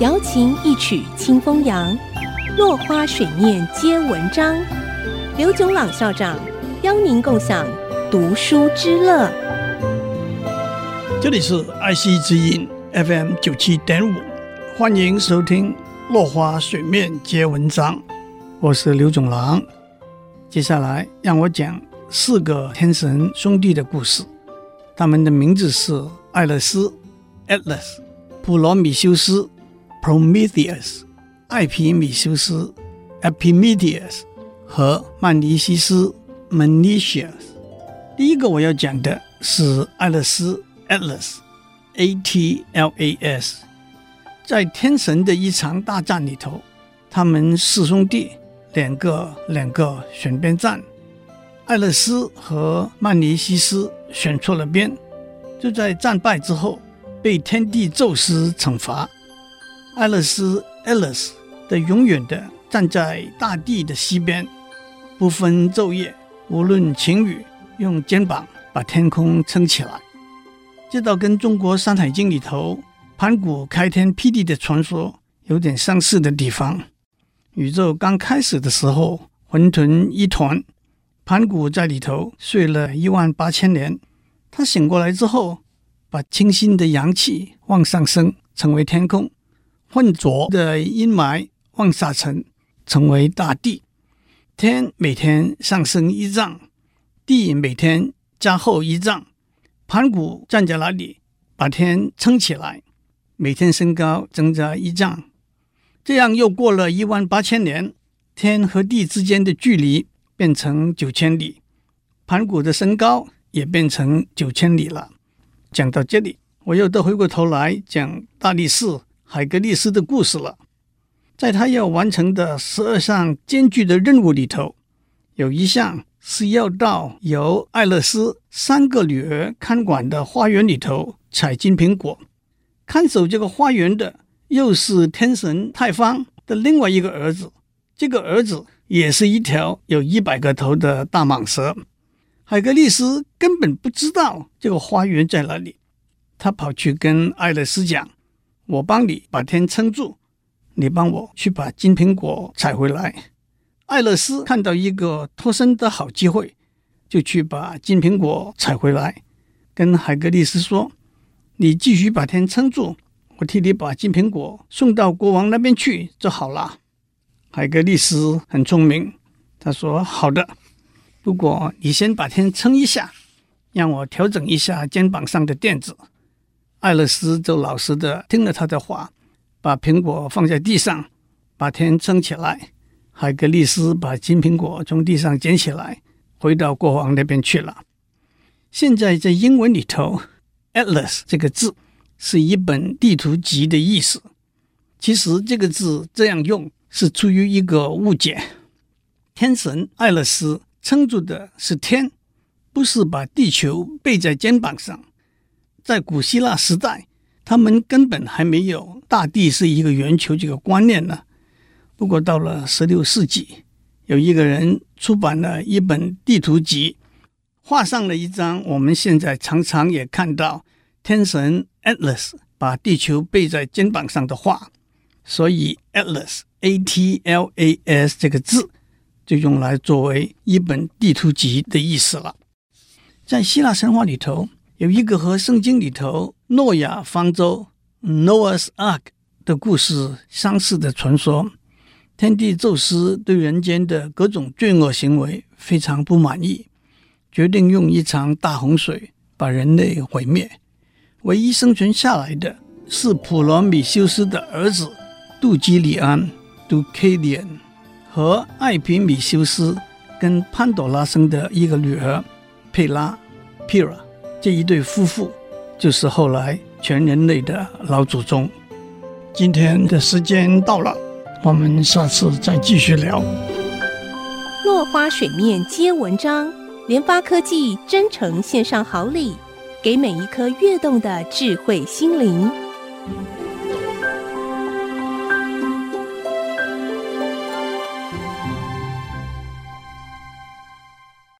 瑶琴一曲清风扬，落花水面皆文章。刘炯朗校长邀您共享读书之乐。这里是爱惜之音 FM 九七点五，欢迎收听《落花水面皆文章》，我是刘炯朗。接下来让我讲四个天神兄弟的故事，他们的名字是艾勒斯 （Atlas）、普罗米修斯。Prometheus，艾皮米修斯 （Epimetheus） 和曼尼西斯 （Menicius）。第一个我要讲的是爱勒斯 （Atlas），A-T-L-A-S。在天神的一场大战里头，他们四兄弟两个两个选边站，艾勒斯和曼尼西斯选错了边，就在战败之后被天帝宙斯惩罚。艾勒斯 （Atlas） 的永远的站在大地的西边，不分昼夜，无论晴雨，用肩膀把天空撑起来。这倒跟中国《山海经》里头盘古开天辟地的传说有点相似的地方。宇宙刚开始的时候，混沌一团，盘古在里头睡了一万八千年。他醒过来之后，把清新的阳气往上升，成为天空。浑浊的阴霾往下沉，成为大地。天每天上升一丈，地每天加厚一丈。盘古站在那里，把天撑起来，每天升高增加一丈。这样又过了一万八千年，天和地之间的距离变成九千里，盘古的身高也变成九千里了。讲到这里，我又得回过头来讲大力士。海格力斯的故事了，在他要完成的十二项艰巨的任务里头，有一项是要到由艾勒斯三个女儿看管的花园里头采金苹果。看守这个花园的又是天神泰方的另外一个儿子，这个儿子也是一条有一百个头的大蟒蛇。海格力斯根本不知道这个花园在哪里，他跑去跟艾勒斯讲。我帮你把天撑住，你帮我去把金苹果采回来。艾勒斯看到一个脱身的好机会，就去把金苹果采回来，跟海格力斯说：“你继续把天撑住，我替你把金苹果送到国王那边去就好了。”海格力斯很聪明，他说：“好的，不过你先把天撑一下，让我调整一下肩膀上的垫子。”爱勒斯就老实的听了他的话，把苹果放在地上，把天撑起来。海格力斯把金苹果从地上捡起来，回到国王那边去了。现在在英文里头，“Atlas” 这个字是一本地图集的意思。其实这个字这样用是出于一个误解。天神爱勒斯撑住的是天，不是把地球背在肩膀上。在古希腊时代，他们根本还没有大地是一个圆球这个观念呢。不过到了十六世纪，有一个人出版了一本地图集，画上了一张我们现在常常也看到天神 Atlas 把地球背在肩膀上的画，所以 Atlas A T L A S 这个字就用来作为一本地图集的意思了。在希腊神话里头。有一个和圣经里头诺亚方舟 （Noah's Ark） 的故事相似的传说。天帝宙斯对人间的各种罪恶行为非常不满意，决定用一场大洪水把人类毁灭。唯一生存下来的是普罗米修斯的儿子杜基里安 （Deucalion） 和艾皮米修斯跟潘朵拉生的一个女儿佩拉 （Pyrrha）。这一对夫妇就是后来全人类的老祖宗。今天的时间到了，我们下次再继续聊。落花水面皆文章，联发科技真诚献上好礼，给每一颗跃动的智慧心灵。